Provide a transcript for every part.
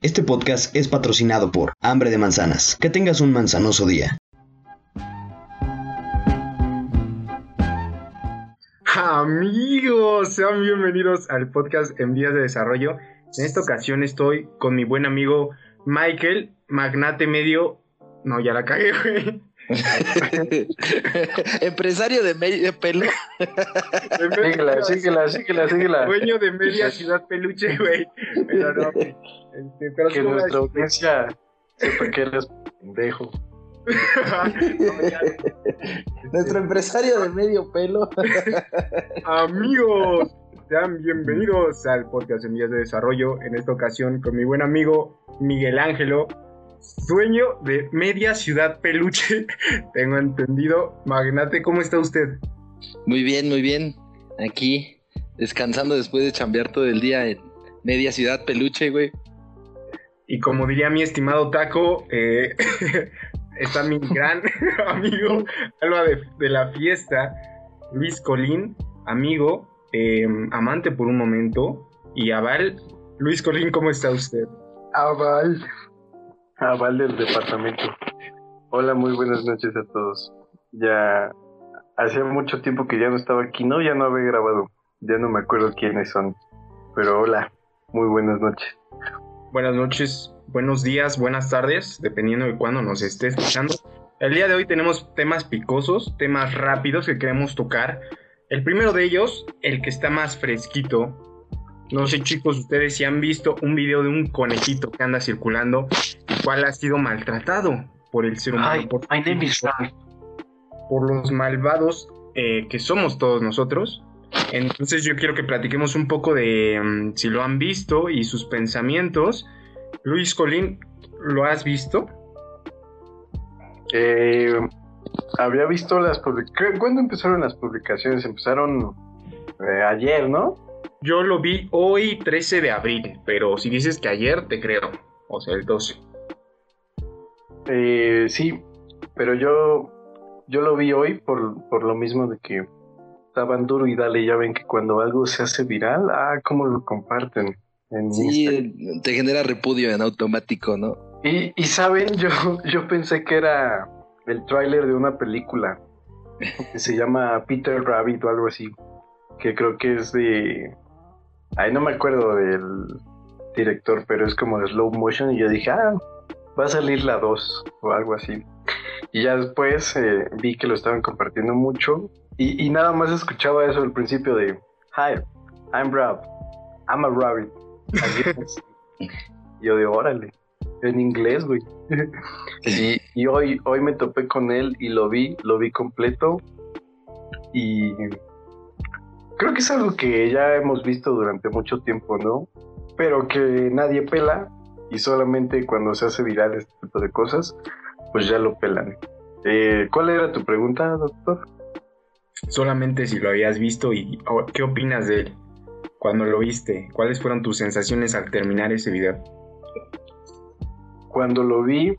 Este podcast es patrocinado por Hambre de Manzanas. Que tengas un manzanoso día. Amigos, sean bienvenidos al podcast en vías de desarrollo. En esta ocasión estoy con mi buen amigo Michael, magnate medio. No, ya la cagué, güey. Empresario de medio pelo. síguela, síguela, síguela, síguela. Dueño de media ciudad peluche, güey. Pero no, este, pero que nuestra audiencia sepa que eres pendejo. Nuestro empresario de medio pelo. Amigos, sean bienvenidos al podcast en vías de desarrollo. En esta ocasión con mi buen amigo Miguel Ángelo dueño de media ciudad peluche, tengo entendido. Magnate, ¿cómo está usted? Muy bien, muy bien. Aquí, descansando después de chambear todo el día en media ciudad peluche, güey. Y como diría mi estimado Taco, eh, está mi gran amigo, Alba de, la fiesta, Luis Colín, amigo, em, amante por un momento, y Aval. Luis Colín, ¿cómo está usted? Aval, Aval del departamento. Hola, muy buenas noches a todos. Ya hacía mucho tiempo que ya no estaba aquí, no, ya no había grabado, ya no me acuerdo quiénes son, pero hola, muy buenas noches. Buenas noches, buenos días, buenas tardes, dependiendo de cuándo nos esté escuchando. El día de hoy tenemos temas picosos, temas rápidos que queremos tocar. El primero de ellos, el que está más fresquito. No sé chicos, ustedes si han visto un video de un conejito que anda circulando, el cual ha sido maltratado por el ser humano. por, por, los malvados eh, que somos todos nosotros. Entonces yo quiero que platiquemos un poco de mm, si lo han visto y sus pensamientos. Luis Colín, ¿lo has visto? Eh, había visto las publicaciones. ¿Cuándo empezaron las publicaciones? Empezaron eh, ayer, ¿no? Yo lo vi hoy 13 de abril, pero si dices que ayer, te creo. O sea, el 12. Eh, sí, pero yo, yo lo vi hoy por, por lo mismo de que estaban duro y dale, ya ven que cuando algo se hace viral, ah, cómo lo comparten. En sí, te genera repudio en automático, ¿no? Y, y saben, yo, yo pensé que era el tráiler de una película que se llama Peter Rabbit o algo así, que creo que es de... Ay, no me acuerdo del director, pero es como de slow motion y yo dije, ah, va a salir la 2 o algo así. Y ya después eh, vi que lo estaban compartiendo mucho y, nada más escuchaba eso al principio de Hi, I'm Rob, I'm a rabbit. yo de órale, en inglés, güey. y, hoy, hoy me topé con él y lo vi, lo vi completo. Y creo que es algo que ya hemos visto durante mucho tiempo, ¿no? Pero que nadie pela y solamente cuando se hace viral este tipo de cosas, pues ya lo pelan. Eh, ¿Cuál era tu pregunta, doctor? solamente si lo habías visto y qué opinas de él cuando lo viste. ¿Cuáles fueron tus sensaciones al terminar ese video? Cuando lo vi,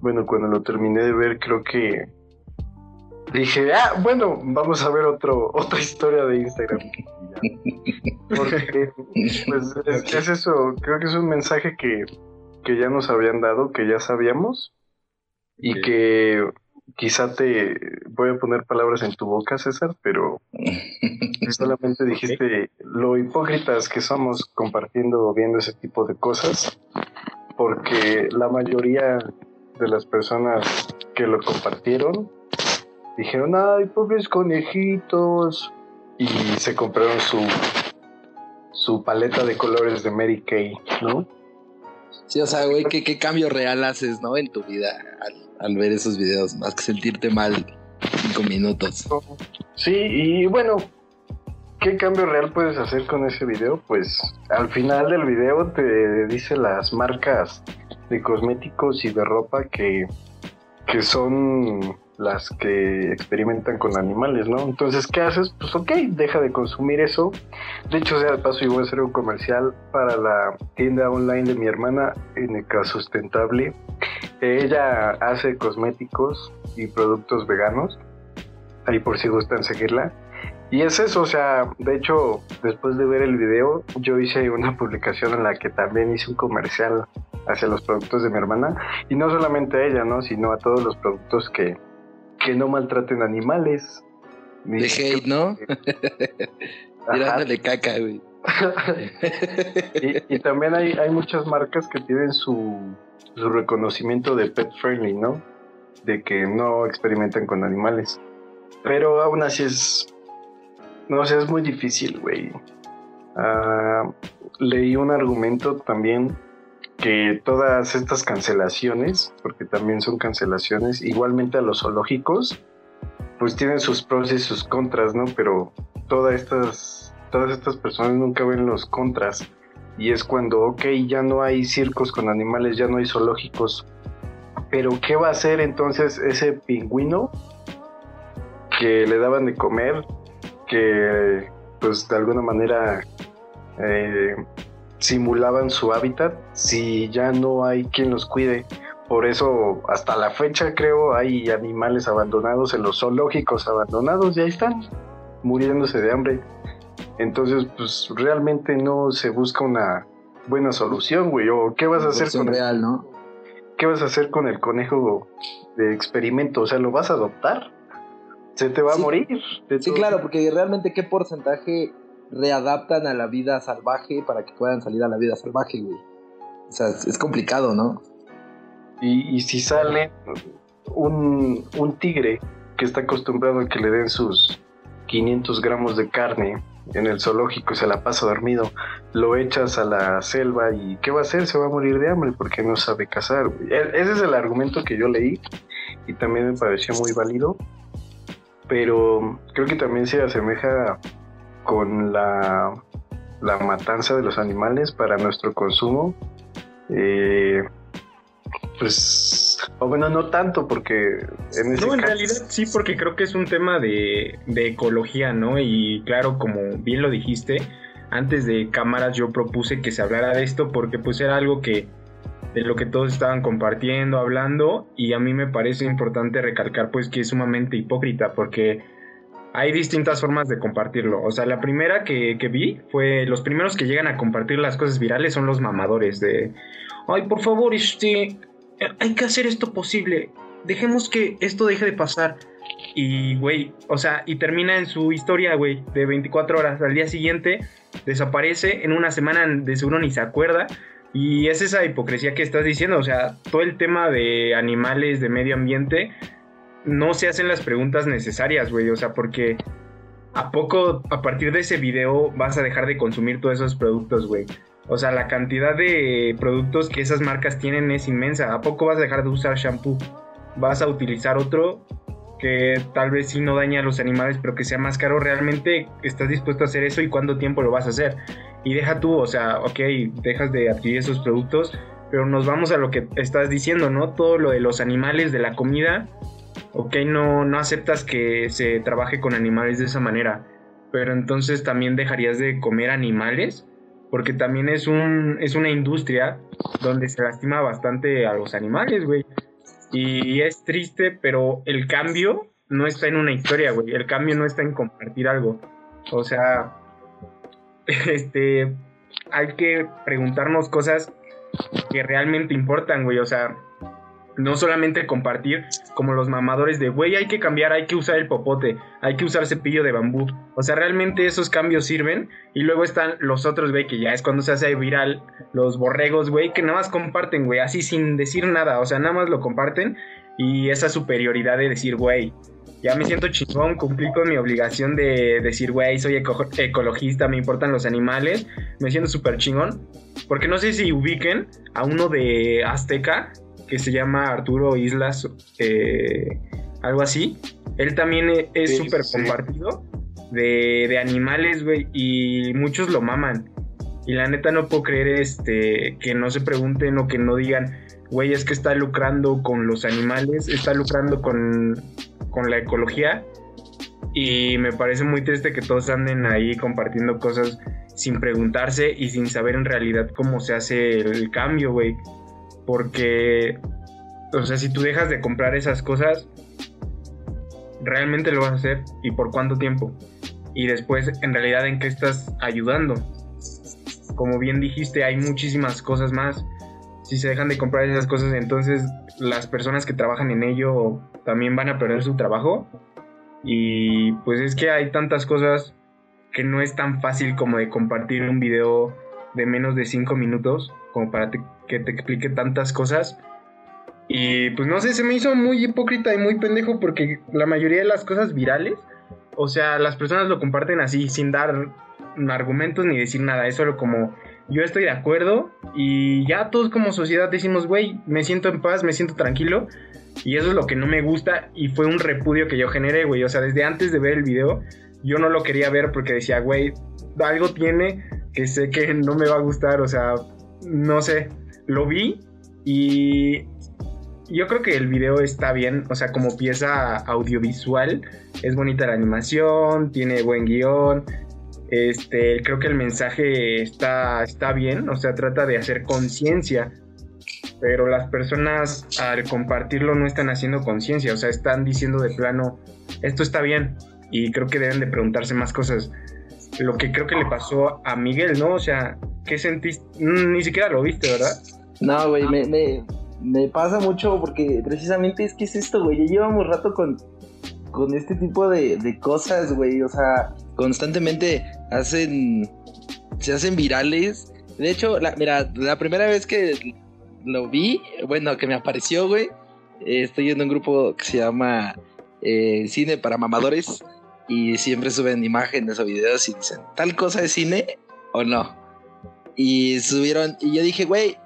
bueno, cuando lo terminé de ver, creo que dije, ah, bueno, vamos a ver otro, otra historia de Instagram. Porque, pues, es, eso, creo que es un mensaje que, que ya nos habían dado, que ya sabíamos, y que quizá te voy a poner palabras en tu boca, César, pero solamente dijiste lo hipócritas que somos compartiendo o viendo ese tipo de cosas, porque la mayoría de las personas que lo compartieron dijeron, ay, pobres conejitos, y se compraron su, su paleta de colores de Mary Kay, ¿no? Sí, o sea, güey, ¿qué, ¿qué, cambio real haces, ¿no? En tu vida al, ver esos videos, más que sentirte mal cinco minutos. Sí, y bueno, ¿qué cambio real puedes hacer con ese video? Pues al final del video te dice las marcas de cosméticos y de ropa que, que son las que experimentan con animales, ¿no? Entonces, ¿qué haces? Pues ok, deja de consumir eso. De hecho, sea de paso, yo voy a hacer un comercial para la tienda online de mi hermana, en Sustentable. Ella hace cosméticos y productos veganos, ahí por si gustan seguirla. Y es eso, o sea, de hecho, después de ver el video, yo hice una publicación en la que también hice un comercial hacia los productos de mi hermana. Y no solamente a ella, ¿no? Sino a todos los productos que, que no maltraten animales. De hate, ¿no? Tirándole caca, güey. y, también hay, hay muchas marcas que tienen su, su reconocimiento de pet friendly, ¿no? De que no experimentan con animales. Pero aún así es. No sé, es muy difícil, güey. Ah, leí un argumento también que todas estas cancelaciones, porque también son cancelaciones, igualmente a los zoológicos, pues tienen sus pros y sus contras, ¿no? Pero todas estas, todas estas personas nunca ven los contras. Y es cuando, ok, ya no hay circos con animales, ya no hay zoológicos. Pero ¿qué va a hacer entonces ese pingüino que le daban de comer, que pues de alguna manera eh, simulaban su hábitat si ya no hay quien los cuide? Por eso hasta la fecha creo hay animales abandonados en los zoológicos abandonados y ahí están muriéndose de hambre. Entonces, pues realmente no se busca una buena solución, güey. ¿O qué vas a hacer con real, ¿no? ¿Qué vas a hacer con el conejo de experimento? O sea, ¿lo vas a adoptar? Se te va a morir. Sí, claro, porque realmente qué porcentaje readaptan a la vida salvaje para que puedan salir a la vida salvaje, güey. O sea, es complicado, ¿no? Y, si sale un, un tigre que está acostumbrado a que le den sus 500 gramos de carne en el zoológico y se la pasa dormido, lo echas a la selva y ¿qué va a hacer? Se va a morir de hambre porque no sabe cazar. E, ese es el argumento que yo leí y también me pareció muy válido, pero creo que también se asemeja con la, la matanza de los animales para nuestro consumo. Eh, pues, o bueno, no tanto, porque en No, en realidad sí, porque creo que es un tema de, de ecología, ¿no? Y claro, como bien lo dijiste, antes de cámaras yo propuse que se hablara de esto porque pues era algo que de lo que todos estaban compartiendo, hablando y a mí me parece importante recalcar pues que es sumamente hipócrita porque hay distintas formas de compartirlo. O sea, la primera que, que, vi fue los primeros que llegan a compartir las cosas virales son los mamadores de, ay, por favor, este, hay que hacer esto posible. Dejemos que esto deje de pasar. Y, güey, o sea, y termina en su historia, güey, de 24 horas. Al día siguiente desaparece, en una semana de seguro ni se acuerda. Y es esa hipocresía que estás diciendo, o sea, todo el tema de animales, de medio ambiente, no se hacen las preguntas necesarias, güey, o sea, porque ¿a poco a partir de ese video vas a dejar de consumir todos esos productos, güey? O sea, la cantidad de productos que esas marcas tienen es inmensa. ¿A poco vas a dejar de usar shampoo? Vas a utilizar otro que tal vez sí no daña a los animales, pero que sea más caro. ¿Realmente estás dispuesto a hacer eso y cuánto tiempo lo vas a hacer? Y deja tú, o sea, ok, dejas de adquirir esos productos, pero nos vamos a lo que estás diciendo, ¿no? Todo lo de los animales, de la comida. Ok, no, no aceptas que se trabaje con animales de esa manera, pero entonces también dejarías de comer animales porque también es, un, es una industria donde se lastima bastante a los animales, güey. Y es triste, pero el cambio no está en una historia, güey. El cambio no está en compartir algo. O sea, este, hay que preguntarnos cosas que realmente importan, güey. O sea, no solamente compartir como los mamadores de, güey, hay que cambiar, hay que usar el popote, hay que usar cepillo de bambú. O sea, realmente esos cambios sirven. Y luego están los otros, güey, que ya es cuando se hace viral, los borregos, güey, que nada más comparten, güey, así sin decir nada. O sea, nada más lo comparten. Y esa superioridad de decir, güey, ya me siento chingón, cumplí con mi obligación de decir, güey, soy ecologista, me importan los animales, me siento súper chingón. Porque no sé si ubiquen a uno de Azteca, que se llama Arturo Islas, eh, algo así. Él también e-, es súper compartido de, animales, güey, y muchos lo maman. Y la neta no puedo creer este, que no se pregunten o que no digan, güey, es que está lucrando con los animales, está lucrando con, con la ecología. Y me parece muy triste que todos anden ahí compartiendo cosas sin preguntarse y sin saber en realidad cómo se hace el cambio, güey. Porque, o sea, si tú dejas de comprar esas cosas, realmente lo vas a hacer y por cuánto tiempo. y después en realidad en qué estás ayudando. Como bien dijiste, hay muchísimas cosas más. Si se dejan de comprar esas cosas, entonces las personas que trabajan en ello también van a perder su trabajo. Y pues es que hay tantas cosas que no es tan fácil como de compartir un video de menos de 5 minutos como para que te explique tantas cosas. Y pues no sé, se me hizo muy hipócrita y muy pendejo porque la mayoría de las cosas virales, o sea, las personas lo comparten así, sin dar argumentos ni decir nada, es solo como yo estoy de acuerdo y ya todos como sociedad decimos, güey, me siento en paz, me siento tranquilo. Y eso es lo que no me gusta y fue un repudio que yo generé, güey. O sea, desde antes de ver el video, yo no lo quería ver porque decía, güey, algo tiene que sé que no me va a gustar, o sea, no sé, lo vi y yo creo que el video está bien, o sea, como pieza audiovisual, es bonita la animación, tiene buen guion, este, creo que el mensaje está, está bien, o sea, trata de hacer conciencia, pero las personas al compartirlo no están haciendo conciencia, o sea, están diciendo de plano, esto está bien, y creo que deben de preguntarse más cosas. Lo que creo que le pasó a Miguel, ¿no? O sea, ¿qué sentiste? Mm, ni siquiera lo viste, ¿verdad? No, güey, me, me, pasa mucho porque precisamente es que es esto, güey. Ya llevamos rato con, con este tipo de, de cosas, güey. O sea, constantemente hacen. Se hacen virales. De hecho, la, mira, la primera vez que lo vi, bueno, que me apareció, güey. Estoy en un grupo que se llama eh, Cine para Mamadores y siempre suben imágenes o videos y dicen, tal cosa es cine o no. Y subieron, y yo dije, güey,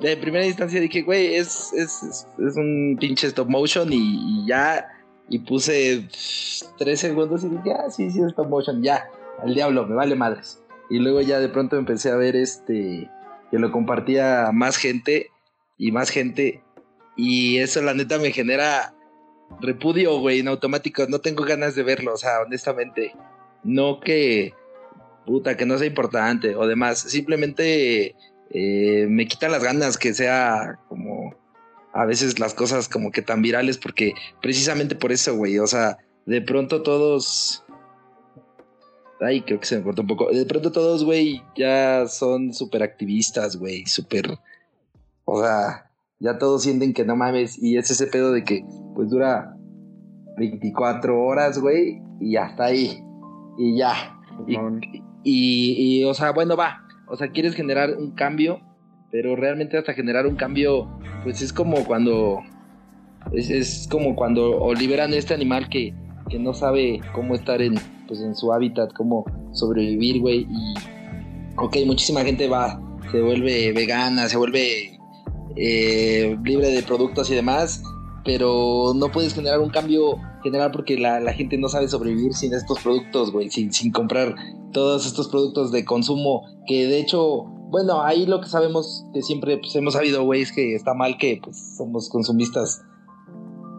de primera instancia dije, güey, es, es, es, un pinche stop motion y, ya, y puse tres segundos y dije, ah, sí, sí, es stop motion, ya, al diablo, me vale madres. Y luego ya de pronto empecé a ver este, que lo compartía más gente y más gente, y eso la neta me genera repudio, güey, en automático. No tengo ganas de verlo, o sea, honestamente. No que, puta, que no sea importante o demás. Simplemente eh, me quita las ganas que sea como a veces las cosas como que tan virales porque precisamente por eso, güey, o sea, de pronto todos... Ay, creo que se me cortó un poco. De pronto todos, güey, ya son súper activistas, güey, súper... O sea, ya todos sienten que no mames. Y es ese pedo de que, pues dura 24 horas, güey, y hasta ahí. Y ya. Y, y, o sea, bueno, va. O sea, quieres generar un cambio, pero realmente hasta generar un cambio, pues es como cuando. Es, es como cuando liberan este animal que, que no sabe cómo estar en, pues, en su hábitat, cómo sobrevivir, güey. Y, ok, muchísima gente va, se vuelve vegana, se vuelve eh, libre de productos y demás, pero no puedes generar un cambio general porque la, gente no sabe sobrevivir sin estos productos, güey, sin, sin comprar todos estos productos de consumo que de hecho, bueno, ahí lo que sabemos que siempre pues, hemos sabido, güey, es que está mal que pues, somos consumistas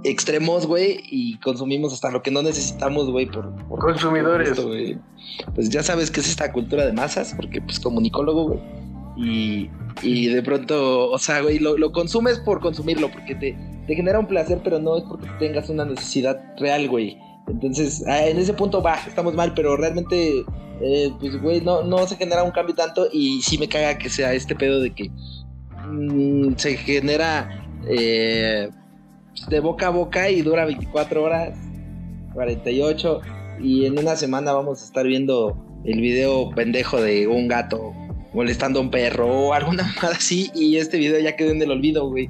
extremos, güey, y consumimos hasta lo que no necesitamos, güey, por, consumidores. pues ya sabes que es esta cultura de masas, porque pues comunicólogo, güey, y y de pronto, o sea, güey, lo, consumes por consumirlo, porque te, te, genera un placer, pero no es porque tengas una necesidad real, güey. Entonces, ah, en ese punto va, estamos mal, pero realmente, eh, pues, güey, no, no se genera un cambio tanto y sí me caga que sea este pedo de que mm, se genera eh, de boca a boca y dura 24 horas, 48, y en una semana vamos a estar viendo el video pendejo de un gato molestando a un perro o alguna cosa así y este video ya quedó en el olvido, güey.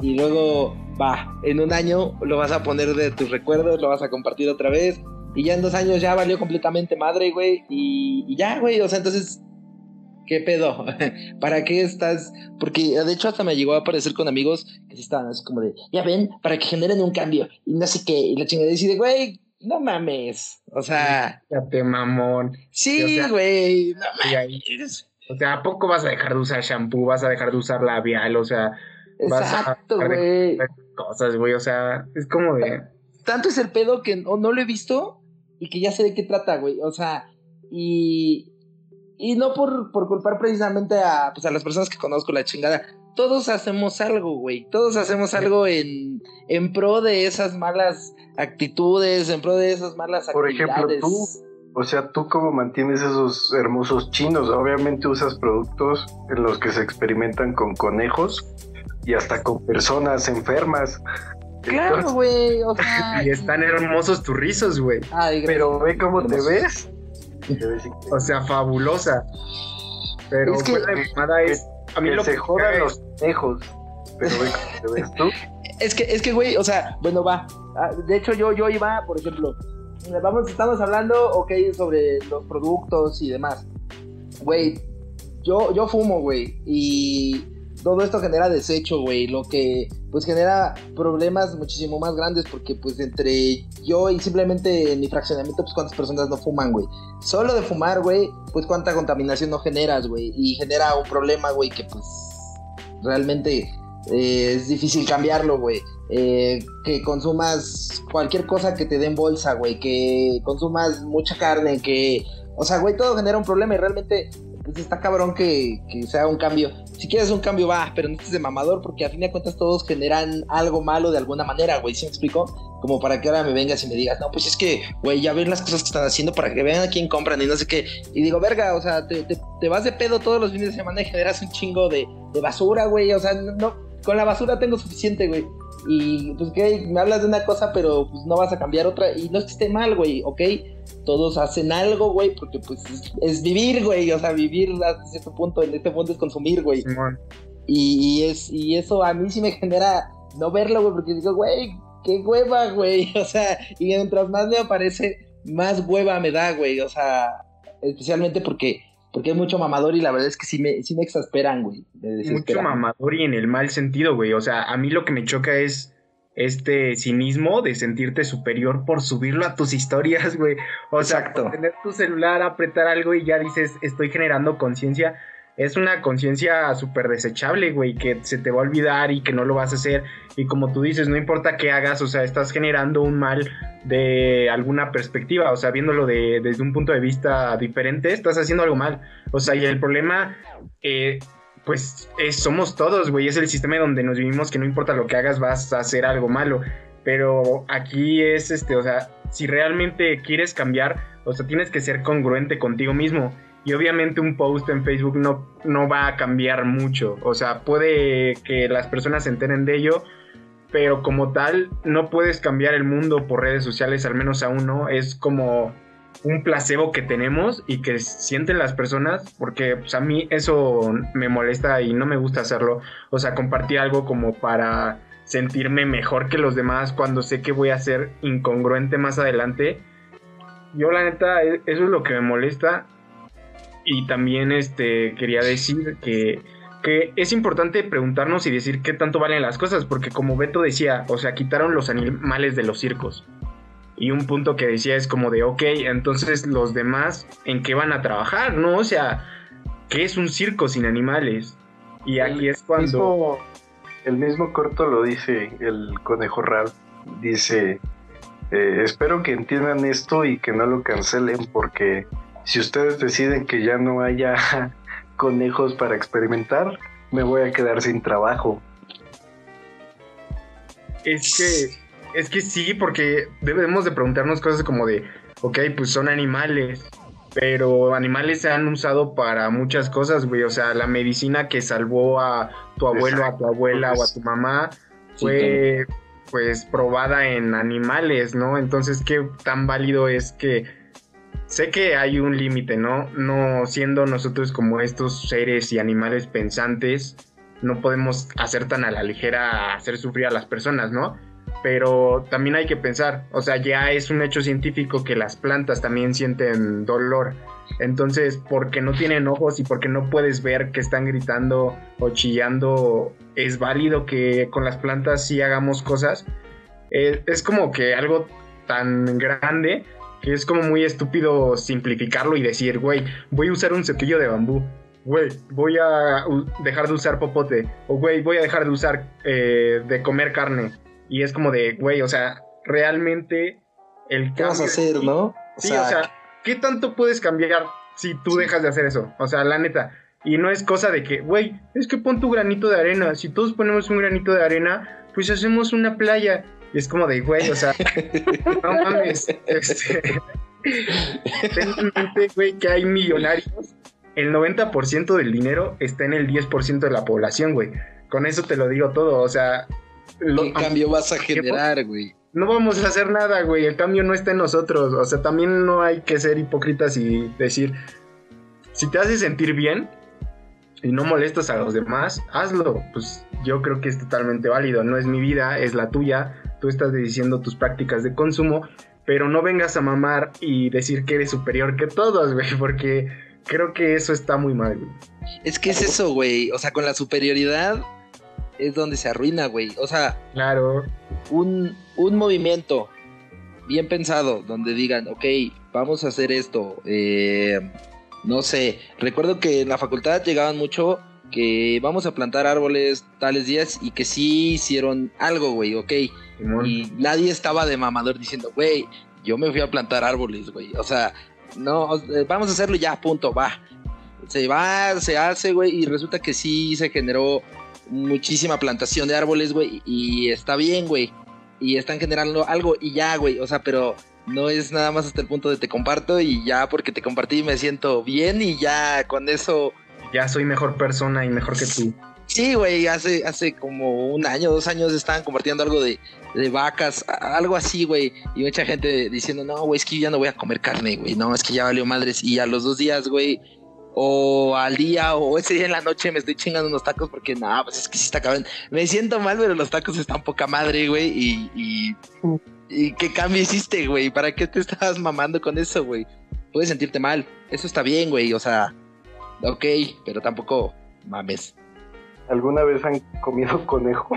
Y luego, va, en un año lo vas a poner de tus recuerdos, lo vas a compartir otra vez y ya en dos años ya valió completamente madre, güey. Y, ya, güey, o sea, entonces, ¿qué pedo? ¿Para qué estás? Porque de hecho hasta me llegó a aparecer con amigos que sí estaban así como de, ya ven, para que generen un cambio y no sé qué. Y la chingada decide, güey, no mames. O sea. Ya te mamón. Sí, güey. no mames. O sea, ¿a poco vas a dejar de usar shampoo? ¿Vas a dejar de usar labial? O sea, Exacto, güey. Cosas, güey. O sea, es como de. Tanto es el pedo que no, no lo he visto y que ya sé de qué trata, güey. O sea, y. Y no por, por culpar precisamente a, pues a las personas que conozco la chingada. Todos hacemos algo, güey. Todos hacemos algo en, en pro de esas malas actitudes, en pro de esas malas Por ejemplo, tú O sea, ¿tú cómo mantienes esos hermosos chinos? Obviamente usas productos en los que se experimentan con conejos y hasta con personas enfermas. Claro, güey, o sea... y están hermosos tus rizos, güey. Pero ve cómo te ves. o sea, fabulosa. Pero es que, la es... A mí lo se que jodan los conejos. Pero ve cómo te ves tú. Es que, es que, güey, o sea, bueno, va. Ah, de hecho, yo, yo iba, por ejemplo, vamos, estamos hablando, ok, sobre los productos y demás. Güey, yo, yo fumo, güey, y todo esto genera desecho, güey, lo que pues genera problemas muchísimo más grandes porque pues entre yo y simplemente en mi fraccionamiento pues cuántas personas no fuman, güey. Solo de fumar, güey, pues cuánta contaminación no generas, güey, y genera un problema, güey, que pues realmente eh, es difícil cambiarlo, güey. Eh, que consumas cualquier cosa que te den bolsa, güey, que consumas mucha carne, que, o sea, güey, todo genera un problema y realmente pues está cabrón que, que sea un cambio. Si quieres un cambio, va, pero no estés de mamador porque a fin de cuentas todos generan algo malo de alguna manera, güey, ¿sí me explico? Como para que ahora me vengas y me digas, no, pues es que, güey, ya ven las cosas que están haciendo para que vean a quién compran y no sé qué. Y digo, verga, o sea, te, te, vas de pedo todos los fines de semana y generas un chingo de, de basura, güey, o sea, no, con la basura tengo suficiente, güey. Y pues que me hablas de una cosa, pero pues no vas a cambiar otra. Y no es que esté mal, güey, ¿ok? Todos hacen algo, güey, porque pues es, vivir, güey. O sea, vivir hasta cierto punto, en este punto es consumir, güey. y, es, y eso a mí sí me genera no verlo, güey, porque digo, güey, qué hueva, güey. O sea, y mientras más me aparece, más hueva me da, güey. O sea, especialmente porque porque hay mucho mamador y la verdad es que sí me, sí me exasperan, güey. Mucho mamador y en el mal sentido, güey. O sea, a mí lo que me choca es este cinismo de sentirte superior por subirlo a tus historias, güey. O sea, tener tu celular, apretar algo y ya dices, estoy generando conciencia es una conciencia súper desechable, güey, que se te va a olvidar y que no lo vas a hacer. Y como tú dices, no importa qué hagas, o sea, estás generando un mal de alguna perspectiva, o sea, viéndolo de, desde un punto de vista diferente, estás haciendo algo mal. O sea, y el problema, eh, pues, somos todos, güey, es el sistema donde nos vivimos que no importa lo que hagas, vas a hacer algo malo. Pero aquí es, este, o sea, si realmente quieres cambiar, o sea, tienes que ser congruente contigo mismo y obviamente un post en Facebook no, no va a cambiar mucho. O sea, puede que las personas se enteren de ello, pero como tal no puedes cambiar el mundo por redes sociales, al menos aún no. Es como un placebo que tenemos y que sienten las personas, porque pues, a mí eso me molesta y no me gusta hacerlo. O sea, compartir algo como para sentirme mejor que los demás cuando sé que voy a ser incongruente más adelante. Yo la neta, e, eso es lo que me molesta y también este, quería decir que, que es importante preguntarnos y decir qué tanto valen las cosas, porque como Beto decía, o sea, quitaron los animales de los circos. Y un punto que decía es como de, ok, entonces los demás, ¿en qué van a trabajar? ¿No? O sea, ¿qué es un circo sin animales? Y aquí es cuando... el mismo corto lo dice el conejo Ralph. Dice, eh, espero que entiendan esto y que no lo cancelen porque si ustedes deciden que ya no haya conejos para experimentar, me voy a quedar sin trabajo. Es que, es que sí, porque debemos de preguntarnos cosas como de, ok, pues son animales, pero animales se han usado para muchas cosas, güey. O sea, la medicina que salvó a tu abuelo, a tu abuela o a tu mamá fue, pues, probada en animales, ¿no? Entonces, ¿qué tan válido es que sé que hay un límite, ¿no? No siendo nosotros como estos seres y animales pensantes, no podemos hacer tan a la ligera hacer sufrir a las personas, ¿no? Pero también hay que pensar, o sea, ya es un hecho científico que las plantas también sienten dolor. Entonces, porque no tienen ojos y porque no puedes ver que están gritando o chillando, es válido que con las plantas sí hagamos cosas. Eh, es como que algo tan grande que es como muy estúpido simplificarlo y decir, güey, voy a usar un cepillo de bambú, güey, voy a dejar de usar popote, o güey, voy a dejar de usar, eh, de comer carne. Y es como de, güey, o sea, realmente el ¿Qué vas a hacer, no? sí, o sea, ¿qué tanto puedes cambiar si tú dejas de hacer eso? O sea, la neta. Y no es cosa de que, güey, es que pon tu granito de arena. Si todos ponemos un granito de arena, pues hacemos una playa. Y es como de, güey, o sea, no mames. Este, Ten en mente, güey, que hay millonarios. El 90% del dinero está en el 10% de la población, güey. Con eso te lo digo todo. O sea, lo- ¿Qué cambio vas a generar, güey? no vamos a hacer nada, güey. El cambio no está en nosotros. O sea, también no hay que ser hipócritas y decir, si te hace sentir bien y no molestas a los demás, hazlo. Pues yo creo que es totalmente válido. No es mi vida, es la tuya. Tú estás diciendo tus prácticas de consumo, pero no vengas a mamar y decir que eres superior que todos, güey, porque creo que eso está muy mal, güey. Es que es eso, güey. O sea, con la superioridad es donde se arruina, güey. O sea, Claro, un, un movimiento bien pensado, donde digan, ok, vamos a hacer esto. eh, no sé, recuerdo que en la facultad llegaban mucho que vamos a plantar árboles tales días y que sí hicieron algo, güey, ok. Simón. Y nadie estaba de mamador diciendo, güey, yo me fui a plantar árboles, güey. O sea, no, vamos a hacerlo y ya, punto, va. Se va, se hace, güey, y resulta que sí se generó muchísima plantación de árboles, güey, y está bien, güey. Y están generando algo y ya, güey. O sea, pero no es nada más hasta el punto de te comparto y ya porque te compartí me siento bien y ya con eso Ya soy mejor persona y mejor que tú. Sí, güey, hace, hace como un año, dos años estaban compartiendo algo de, de vacas, algo así, güey. Y mucha gente diciendo, no, güey, es que ya no voy a comer carne, güey. No, es que ya valió madres. Y a los dos días, güey, o al día, o ese día en la noche me estoy chingando unos tacos porque, no, pues es que sí está cabrón. Me siento mal, pero los tacos están poca madre, güey. Y, y, y qué cambio hiciste, güey. ¿Para qué te estabas mamando con eso, güey? Puedes sentirte mal. Eso está bien, güey. O sea, ok, pero tampoco mames. ¿Alguna vez han comido conejo?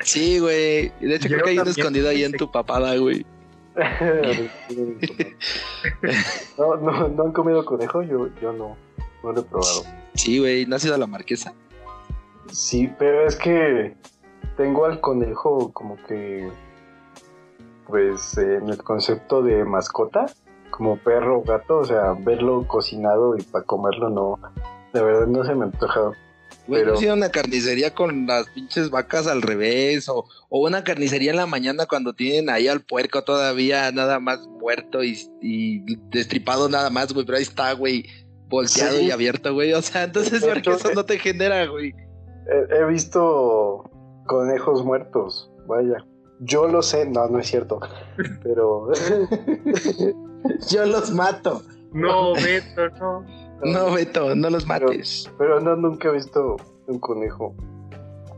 Sí, güey. De hecho, Yo creo que hay uno escondido ahí en tu papada, güey. no, no, no han comido conejo, yo, yo no, no lo he probado. Sí, güey. ¿No has ido a la marquesa? Sí, pero es que tengo al conejo como que, pues, en el concepto de mascota, como perro o gato, o sea, verlo cocinado y para comerlo no, la verdad no se me ha antojado. Güey, Pero- ¿no has ido a una carnicería con las pinches vacas al revés? O, o una carnicería en la mañana cuando tienen ahí al puerco todavía nada más muerto y, y destripado nada más, güey. Pero ahí está, güey. Volteado Sí. y abierto, güey. O sea, entonces, De ¿por qué eso no te genera, güey? He, he visto conejos muertos, vaya. Yo lo sé, no, no es cierto, pero... Yo los mato. No, Beto, no. No, Beto, no los mates. Pero no, nunca he visto un conejo.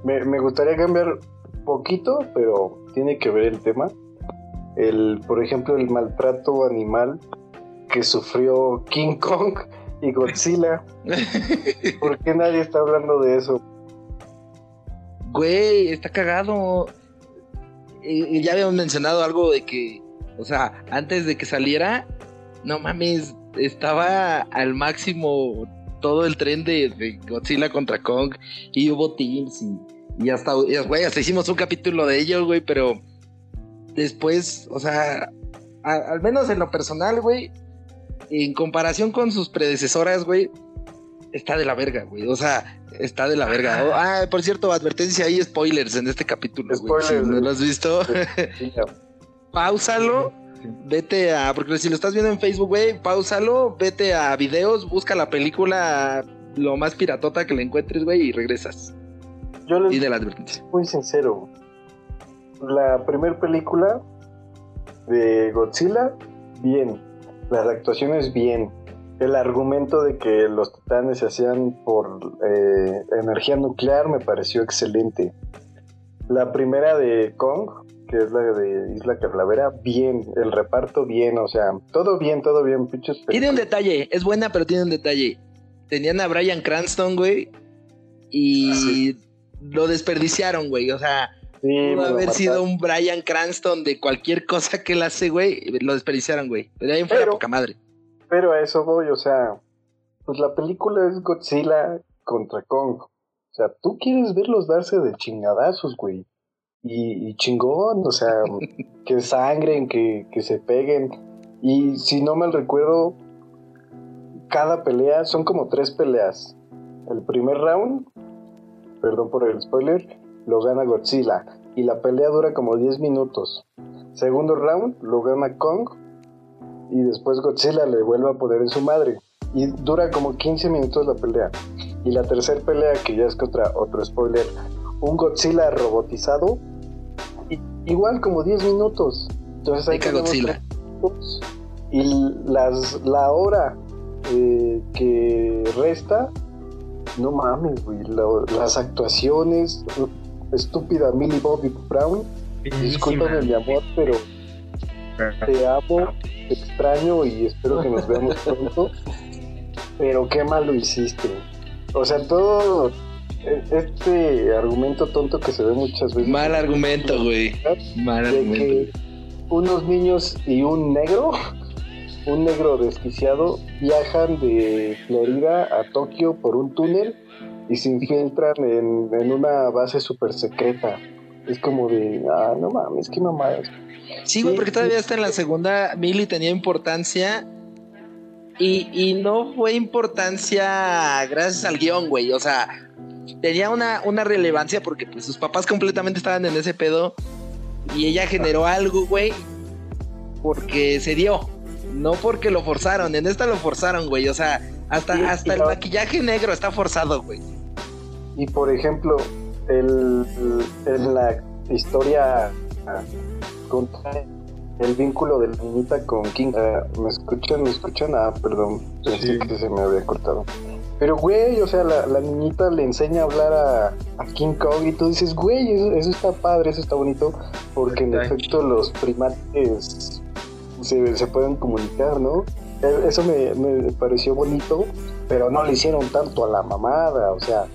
Me, me gustaría cambiar poquito, pero tiene que ver el tema. El, por ejemplo, el maltrato animal que sufrió King Kong y Godzilla. ¿Por qué nadie está hablando de eso? Güey, está cagado. Y ya habíamos mencionado algo de que, o sea, antes de que saliera, no mames, estaba al máximo todo el tren de, de Godzilla contra Kong y hubo teams y, y hasta, y, güey, hasta hicimos un capítulo de ello, güey, pero después, o sea, a- al menos en lo personal, güey, en comparación con sus predecesoras, güey, está de la verga, güey. O sea, está de la verga. Ah, por cierto, advertencia, hay spoilers en este capítulo, güey. Si no lo has visto, Sí, ya. Pausalo. Sí. Vete a, porque si lo estás viendo en Facebook, güey, pausalo, vete a videos, busca la película lo más piratota que le encuentres, güey, y regresas. Yo les Y de la advertencia. muy sincero. La primera película de Godzilla, bien. Las actuaciones, bien. El argumento de que los titanes se hacían por eh, energía nuclear me pareció excelente. La primera de Kong, que es la de Isla Calavera, bien. El reparto, bien. O sea, todo bien, todo bien. Pinches Tiene un detalle, es buena, pero tiene un detalle. Tenían a Brian Cranston, güey, y Sí. lo desperdiciaron, güey. O sea, Sí, pudo haber sido un Brian Cranston de cualquier cosa que él hace, güey. Lo desperdiciaron, güey. Pero ahí fuera Pero- poca madre. Pero a eso voy, o sea, pues la película es Godzilla contra Kong. O sea, tú quieres verlos darse de chingadazos, güey. Y, chingón, o sea, que sangren, que, que se peguen. Y si no mal recuerdo, cada pelea son como tres peleas. El primer round, perdón por el spoiler, lo gana Godzilla. Y la pelea dura como 10 minutos. Segundo round, lo gana Kong y después Godzilla le vuelve a poner en su madre. Y dura como 15 minutos la pelea. Y la tercera pelea, que ya es contra otro spoiler, un Godzilla robotizado, igual como 10 minutos. Entonces hay que Godzilla. Y las, la hora eh, que resta, no mames, güey. las actuaciones, estúpida Millie Bobby Brown. Discúlpame mi amor, pero te amo, te extraño y espero que nos veamos pronto. Pero qué mal lo hiciste. O sea, todo este argumento tonto que se ve muchas veces. Mal argumento, güey. Mal argumento. unos niños y un negro, un negro desquiciado, viajan de Florida a Tokio por un túnel y se infiltran en, en una base súper secreta. Es como de, ah, no mames, qué mamadas. Sí, güey, porque todavía está en la segunda Mili tenía importancia. Y, y no fue importancia gracias al guion, güey. O sea, tenía una, una relevancia porque pues, sus papás completamente estaban en ese pedo. Y ella generó algo, güey. Porque se dio. No porque lo forzaron. En esta lo forzaron, güey. O sea, hasta, hasta el maquillaje negro está forzado, güey. Y por ejemplo, el, en la historia contra el vínculo de la niñita con King. Ah, ¿Me escuchan? ¿Me escuchan? Ah, perdón, pensé que se me había cortado. Pero, güey, o sea, la, la niñita le enseña a hablar a, a, King Kong y tú dices, güey, eso, eso está padre, eso está bonito, porque en efecto los primates se, se pueden comunicar, ¿no? E, eso me, me pareció bonito, pero no le hicieron tanto a la mamada, o sea,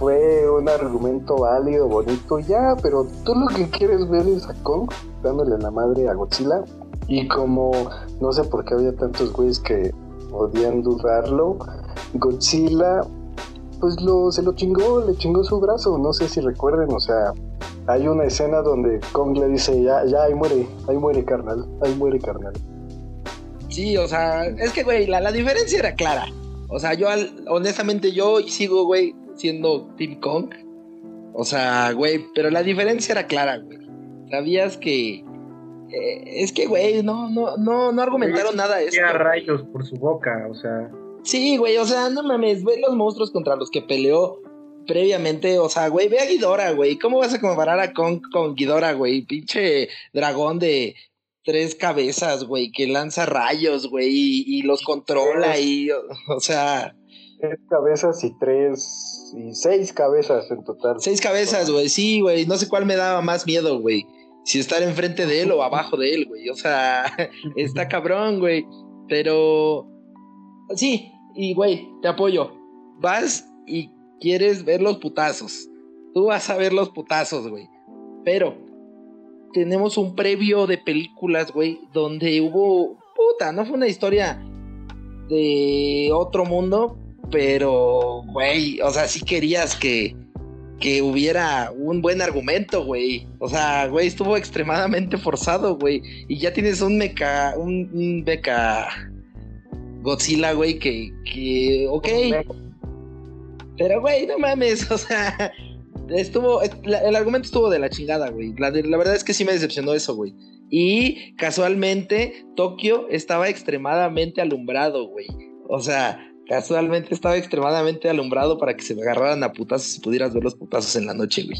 fue un argumento válido, bonito, ya, pero tú lo que quieres ver es a Kong dándole la madre a Godzilla. Y como no sé por qué había tantos güeyes que podían dudarlo, Godzilla pues lo, se lo chingó, le chingó su brazo, no sé si recuerden, o sea, hay una escena donde Kong le dice, ya, ya, ahí muere, ahí muere carnal, ahí muere carnal. Sí, o sea, es que, güey, la, la diferencia era clara. O sea, yo, honestamente, yo sigo, güey, siendo Team Kong. O sea, güey, pero la diferencia era clara, güey. Sabías que. Eh, es que, güey, no, no, no, no argumentaron nada eso. rayos por su boca, o sea. Sí, güey, o sea, no mames, ve los monstruos contra los que peleó previamente, o sea, güey, ve a Ghidorah, güey. ¿Cómo vas a comparar a Kong con Ghidorah, güey? Pinche dragón de tres cabezas, güey, que lanza rayos, güey, y, los controla y, o sea... Tres cabezas y tres y seis cabezas en total. Seis cabezas, güey, sí, güey. No sé cuál me daba más miedo, güey. Si estar enfrente de él o abajo de él, güey. O sea, está cabrón, güey. Pero sí, y güey, te apoyo. Vas y quieres ver los putazos. Tú vas a ver los putazos, güey. Pero tenemos un previo de películas, güey, donde hubo puta, no fue una historia de otro mundo, pero, güey, o sea, sí querías que, que hubiera un buen argumento, güey. O sea, güey, estuvo extremadamente forzado, güey. Y ya tienes un meca, un, un meca Godzilla, güey, que, que, ok. Pero, güey, no mames, o sea, estuvo, el argumento estuvo de la chingada, güey. La, la verdad es que sí me decepcionó eso, güey. Y casualmente, Tokio estaba extremadamente alumbrado, güey. O sea, Casualmente estaba extremadamente alumbrado para que se me agarraran a putazos y pudieras ver los putazos en la noche, güey.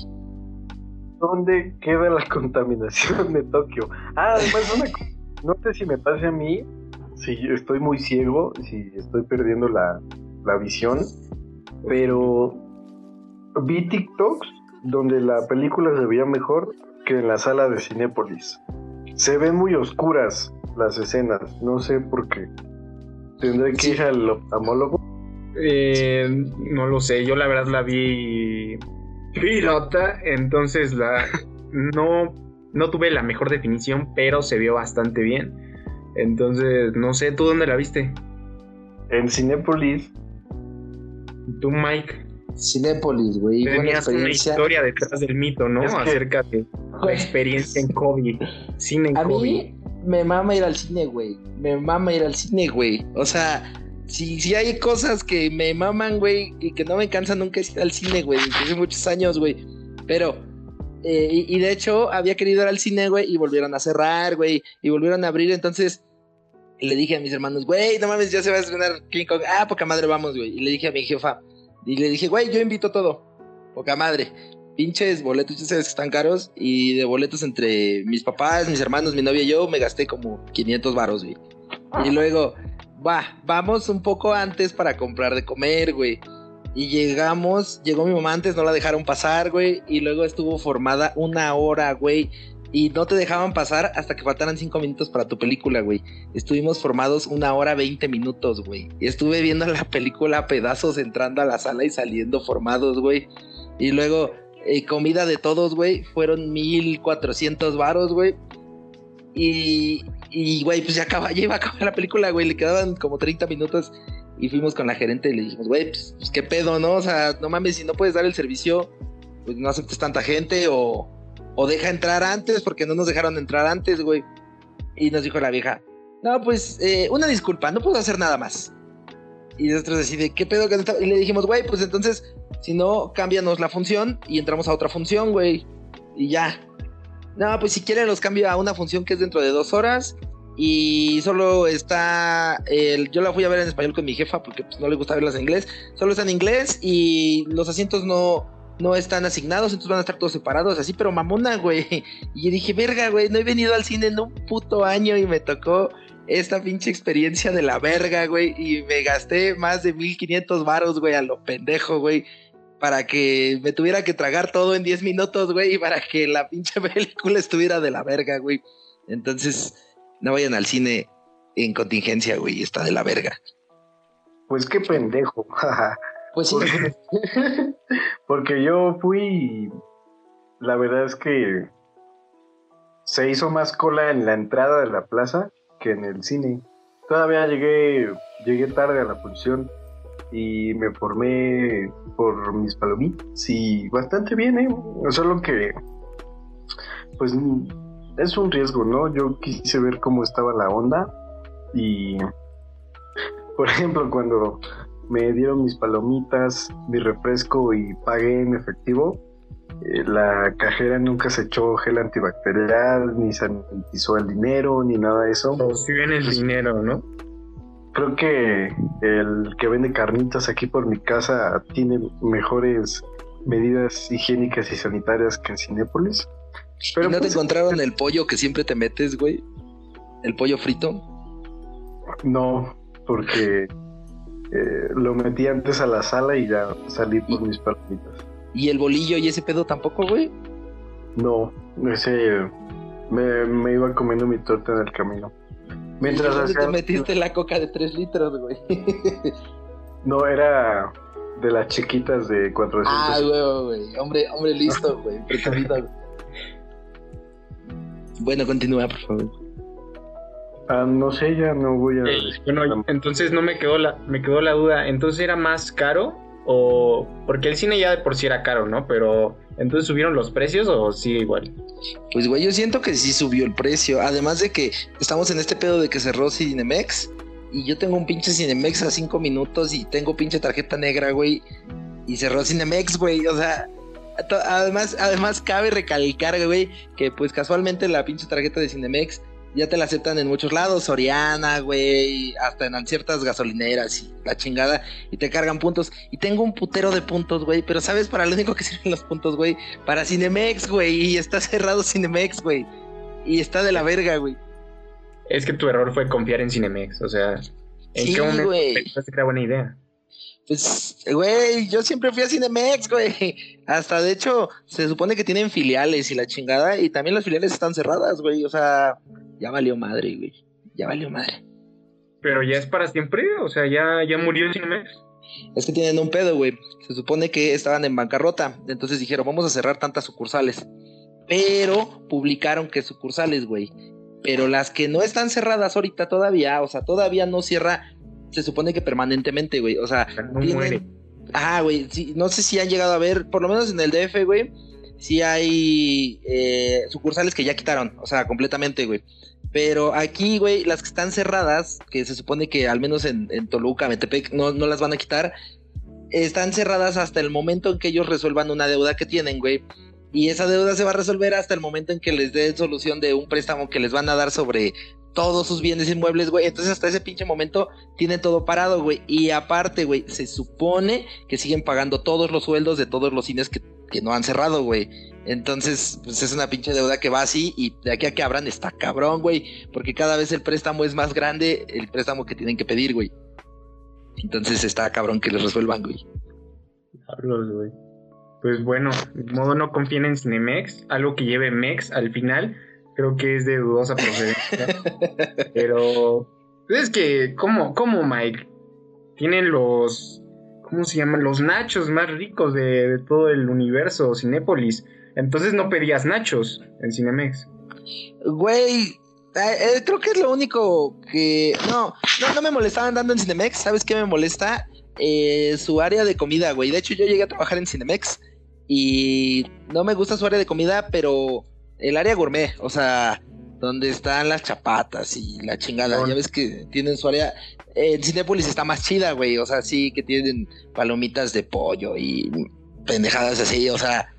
¿Dónde queda la contaminación de Tokio? Ah, además, no sé si me pase a mí, si estoy muy ciego, si estoy perdiendo la, la visión, pero vi TikToks donde la película se veía mejor que en la sala de Cinépolis. Se ven muy oscuras las escenas, no sé por qué. ¿Tendré que ir al oftalmólogo? Eh, no lo sé, yo la verdad la vi pilota, entonces la no, no tuve la mejor definición, pero se vio bastante bien. Entonces, no sé, ¿tú dónde la viste? En Cinépolis. ¿Tú, Mike? Cinépolis, güey. Tenías una historia detrás del mito, ¿no? Acerca de la experiencia en COVID. Cine en COVID me mama ir al cine, güey. Me mama ir al cine, güey. O sea, si, si hay cosas que me maman, güey, y que no me cansan nunca es ir al cine, güey. Hace muchos años, güey. Pero, eh, y, de hecho, había querido ir al cine, güey, y volvieron a cerrar, güey, y volvieron a abrir. Entonces, le dije a mis hermanos, güey, no mames, ya se va a estrenar King Kong. Ah, poca madre, vamos, güey. Y le dije a mi jefa, y le dije, güey, yo invito todo. Poca madre. Pinches boletos, ya sabes que están caros. Y de boletos entre mis papás, mis hermanos, mi novia y yo, me gasté como 500 varos, güey. Y luego, va, vamos un poco antes para comprar de comer, güey. Y llegamos, llegó mi mamá antes, no la dejaron pasar, güey. Y luego estuvo formada una hora, güey. Y no te dejaban pasar hasta que faltaran cinco minutos para tu película, güey. Estuvimos formados una hora veinte minutos, güey. Y estuve viendo la película a pedazos entrando a la sala y saliendo formados, güey. Y luego, comida de todos, güey. Fueron mil cuatrocientos varos, güey. Y, y, güey, pues ya, acaba, ya iba a acabar la película, güey. Le quedaban como 30 minutos. Y fuimos con la gerente y le dijimos, güey, pues, pues, qué pedo, ¿no? O sea, no mames, si no puedes dar el servicio, pues no aceptes tanta gente o, o deja entrar antes porque no nos dejaron entrar antes, güey. Y nos dijo la vieja, no, pues eh, una disculpa, no puedo hacer nada más. Y nosotros así de, ¿qué pedo? Y le dijimos, güey, pues entonces, si no, cámbianos la función y entramos a otra función, güey. Y ya. No, pues si quieren los cambio a una función que es dentro de dos horas y solo está el, yo la fui a ver en español con mi jefa porque pues, no le gusta verlas en inglés solo está en inglés y los asientos no no están asignados entonces van a estar todos separados así pero mamona güey y dije verga güey no he venido al cine en un puto año y me tocó esta pinche experiencia de la verga güey y me gasté más de 1500 varos güey a lo pendejo güey para que me tuviera que tragar todo en 10 minutos güey y para que la pinche película estuviera de la verga güey entonces no vayan al cine en contingencia, güey, está de la verga. Pues qué pendejo. pues sí. Porque yo fui. La verdad es que se hizo más cola en la entrada de la plaza que en el cine. Todavía llegué, llegué tarde a la función y me formé por mis palomitas y bastante bien, ¿eh? Solo que, pues es un riesgo, ¿no? Yo quise ver cómo estaba la onda y, por ejemplo, cuando me dieron mis palomitas, mi refresco y pagué en efectivo, la cajera nunca se echó gel antibacterial, ni sanitizó el dinero, ni nada de eso. O si bien el dinero, ¿no? Creo que el que vende carnitas aquí por mi casa tiene mejores medidas higiénicas y sanitarias que en Cinépolis. ¿Y no te pues, encontraron el pollo que siempre te metes, güey? ¿El pollo frito? No, porque eh, lo metí antes a la sala y ya salí por mis palomitas. ¿Y el bolillo y ese pedo tampoco, güey? No, ese me, iba comiendo mi torta en el camino. Mientras ¿Y te metiste la coca de 3 litros, güey? no, era de las chiquitas de 400. Ah, güey, güey. Hombre, hombre listo, güey. Bueno, continúa, por favor. Ah, no sé, ya no voy a. bueno, entonces no me quedó la, me quedó la duda. Entonces era más caro o porque el cine ya de por sí era caro, ¿no? Pero entonces subieron los precios o sigue igual. Pues güey, yo siento que sí subió el precio. Además de que estamos en este pedo de que cerró Cinemex y yo tengo un pinche Cinemex a cinco minutos y tengo pinche tarjeta negra, güey. Y cerró Cinemex, güey. O sea, Además, además cabe recalcar, güey, que pues casualmente la pinche tarjeta de Cinemex ya te la aceptan en muchos lados, Soriana, güey, hasta en ciertas gasolineras y la chingada, y te cargan puntos. Y tengo un putero de puntos, güey, pero ¿sabes para lo único que sirven los puntos, güey? Para Cinemex, güey, y está cerrado Cinemex, güey. Y está de la verga, güey. Es que tu error fue confiar en Cinemex, o sea, ¿en sí, qué momento güey. que era buena idea? Pues, güey, yo siempre fui a Cinemex, güey. Hasta de hecho, se supone que tienen filiales y la chingada, y también las filiales están cerradas, güey. O sea, ya valió madre, güey. Ya valió madre. Pero ya es para siempre, o sea, ya, ya murió Cinemex. Es que tienen un pedo, güey. Se supone que estaban en bancarrota. Entonces dijeron, vamos a cerrar tantas sucursales. Pero publicaron que sucursales, güey. Pero las que no están cerradas ahorita todavía, o sea, todavía no cierra se supone que permanentemente, güey. O sea, no muere. Ajá, güey. no sé si han llegado a ver, por lo menos en el DF, güey. Sí hay eh, sucursales que ya quitaron, o sea, completamente, güey. Pero aquí, güey, las que están cerradas, que se supone que al menos en, Toluca, Metepec, no, no las van a quitar, están cerradas hasta el momento en que ellos resuelvan una deuda que tienen, güey. Y esa deuda se va a resolver hasta el momento en que les den solución de un préstamo que les van a dar sobre todos sus bienes inmuebles, güey. Entonces hasta ese pinche momento tiene todo parado, güey. Y aparte, güey, se supone que siguen pagando todos los sueldos de todos los cines que, que no han cerrado, güey. Entonces, pues es una pinche deuda que va así y de aquí a que abran está cabrón, güey. Porque cada vez el préstamo es más grande, el préstamo que tienen que pedir, güey. Entonces está cabrón que les resuelvan, güey. Diablos, güey. Pues bueno, modo no confíen en Cinemex, algo que lleve Mex al final, creo que es de dudosa procedencia. Pero es que, ¿cómo, cómo Mike? Tienen los, ¿cómo se llaman? Los nachos más ricos de, de todo el universo, Cinépolis. Entonces no pedías nachos en Cinemex. Güey, eh, eh, creo que es lo único que. No, no, no me molestaban dando en Cinemex. ¿Sabes qué me molesta? Eh, su área de comida, güey. De hecho, yo llegué a trabajar en Cinemex y no me gusta su área de comida, pero el área gourmet, o sea, donde están las chapatas y la chingada. Ya ves que tienen su área. En Cinepolis está más chida, güey. O sea, sí que tienen palomitas de pollo y pendejadas así. O sea,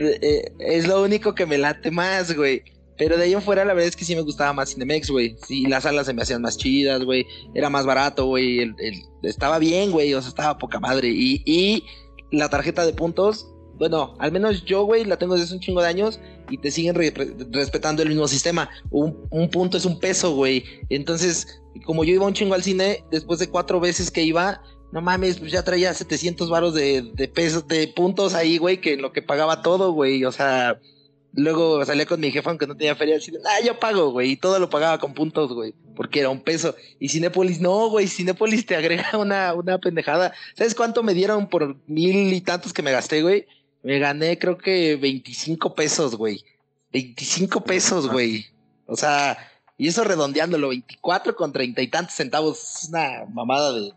eh, es lo único que me late más, güey. Pero de ahí en fuera, la verdad es que sí me gustaba más Cinemex, güey. Sí, las salas se me hacían más chidas, güey. Era más barato, güey. El, el, estaba bien, güey. O sea, estaba poca madre. Y, y la tarjeta de puntos, bueno, al menos yo, güey, la tengo desde hace un chingo de años y te siguen re respetando el mismo sistema. Un, un punto es un peso, güey. Entonces, como yo iba un chingo al cine, después de cuatro veces que iba, no mames, pues ya traía 700 varos de, de pesos, de puntos ahí, güey, que lo que pagaba todo, güey. O sea, luego salía con mi jefa aunque no tenía feria, así, ah, yo pago, güey, y todo lo pagaba con puntos, güey, porque era un peso. Y Cinépolis, no, güey, Cinépolis te agrega una, una pendejada. ¿Sabes cuánto me dieron por mil y tantos que me gasté, güey? Me gané creo que 25 pesos, güey. 25 pesos, güey. O sea, y eso redondeándolo, 24 con treinta y tantos centavos. Es una mamada de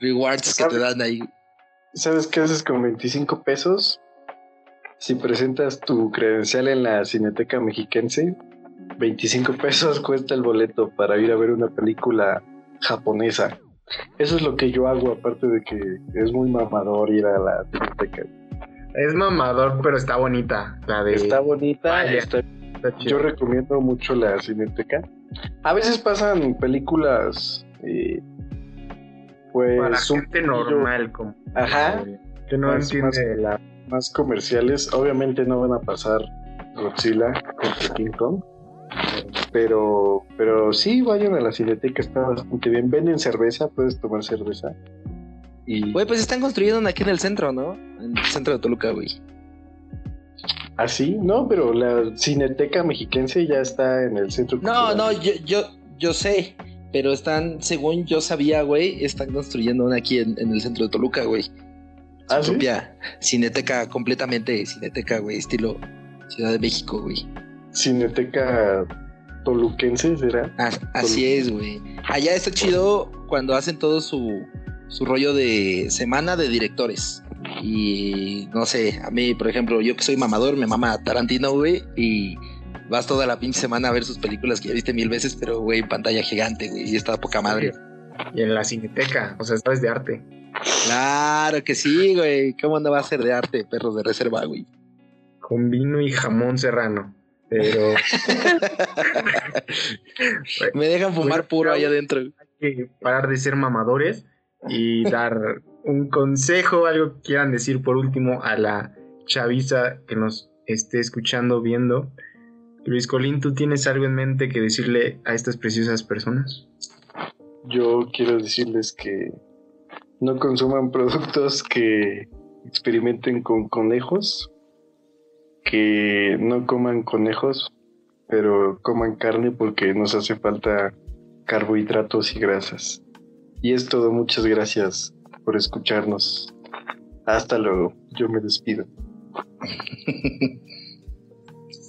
rewards que te dan ahí. ¿Sabes qué haces con 25 pesos? Si presentas tu credencial en la Cineteca Mexiquense, 25 pesos cuesta el boleto para ir a ver una película japonesa. Eso es lo que yo hago, aparte de que es muy mamador ir a la Cineteca. Es mamador, pero está bonita. La de... Está bonita. Está, yo recomiendo mucho la Cineteca. A veces pasan películas, eh, pues. Para gente normal, como. Ajá. Que no más, entiende más, la. Más comerciales. Obviamente no van a pasar Godzilla contra King Kong. Pero, pero sí, vayan a la Cineteca, está bastante bien. Venden cerveza, puedes tomar cerveza. Y... Güey, pues están construyendo aquí en el centro, ¿no? En el centro de Toluca, güey. ¿Ah, sí? No, pero la Cineteca Mexiquense ya está en el centro. No, no, yo, yo, yo sé. Pero están, según yo sabía, güey, están construyendo una aquí en, en el centro de Toluca, güey. ¿Ah, Su propia cineteca, completamente cineteca, güey, estilo Ciudad de México, güey. Cineteca toluquense, ¿será? Ah, así es, güey. Allá está chido cuando hacen todo su, su rollo de semana de directores. Y no sé, a mí, por ejemplo, yo que soy mamador, me mama Tarantino, güey, y vas toda la pinche semana a ver sus películas que ya viste mil veces, pero, güey, pantalla gigante, güey, y está poca madre. Y en la cineteca, o sea, sabes de arte. Claro que sí, güey. ¿Cómo no va a ser de arte, perros de reserva, güey? Con vino y jamón serrano. Pero. Me dejan fumar puro allá adentro. Hay que parar de ser mamadores y dar un consejo, algo que quieran decir por último a la chaviza que nos esté escuchando, viendo. Luis Colín, ¿tú tienes algo en mente que decirle a estas preciosas personas? Yo quiero decirles que no consuman productos que experimenten con conejos, que no coman conejos, pero coman carne porque nos hace falta carbohidratos y grasas. Y es todo, muchas gracias por escucharnos. Hasta luego, yo me despido.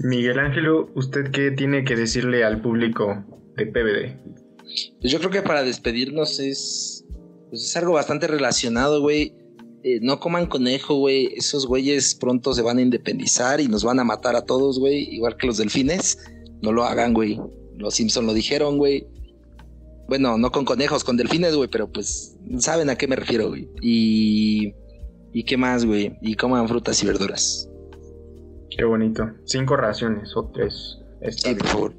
Miguel Ángelo, ¿usted qué tiene que decirle al público de PBD? Pues yo creo que para despedirnos es, pues es algo bastante relacionado, güey. Eh, no coman conejo, güey. Esos güeyes pronto se van a independizar y nos van a matar a todos, güey. Igual que los delfines. No lo hagan, güey. Los Simpson lo dijeron, güey. Bueno, no con conejos, con delfines, güey, pero pues saben a qué me refiero, güey. Y. ¿Y qué más, güey? Y coman frutas y verduras. Qué bonito. Cinco raciones o tres. Sí, por favor.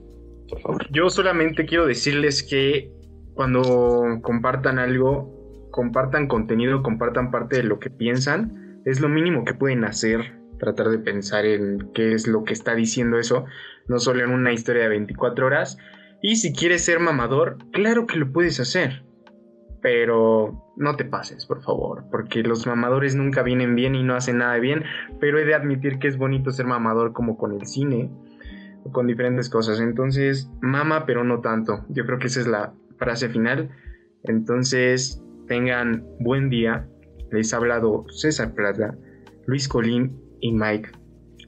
por favor. Yo solamente quiero decirles que cuando compartan algo, compartan contenido, compartan parte de lo que piensan, es lo mínimo que pueden hacer, tratar de pensar en qué es lo que está diciendo eso, no solo en una historia de 24 horas. Y si quieres ser mamador, claro que lo puedes hacer. Pero no te pases, por favor, porque los mamadores nunca vienen bien y no hacen nada bien, pero he de admitir que es bonito ser mamador como con el cine o con diferentes cosas. Entonces, mama, pero no tanto. Yo creo que esa es la frase final. Entonces, tengan buen día. Les ha hablado César Plata, Luis Colín y Mike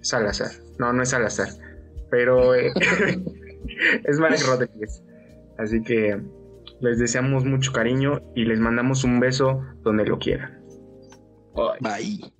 Salazar. No, no es Salazar, pero eh, es Mike Rodríguez. Así que les deseamos mucho cariño y les mandamos un beso donde lo quieran. Bye.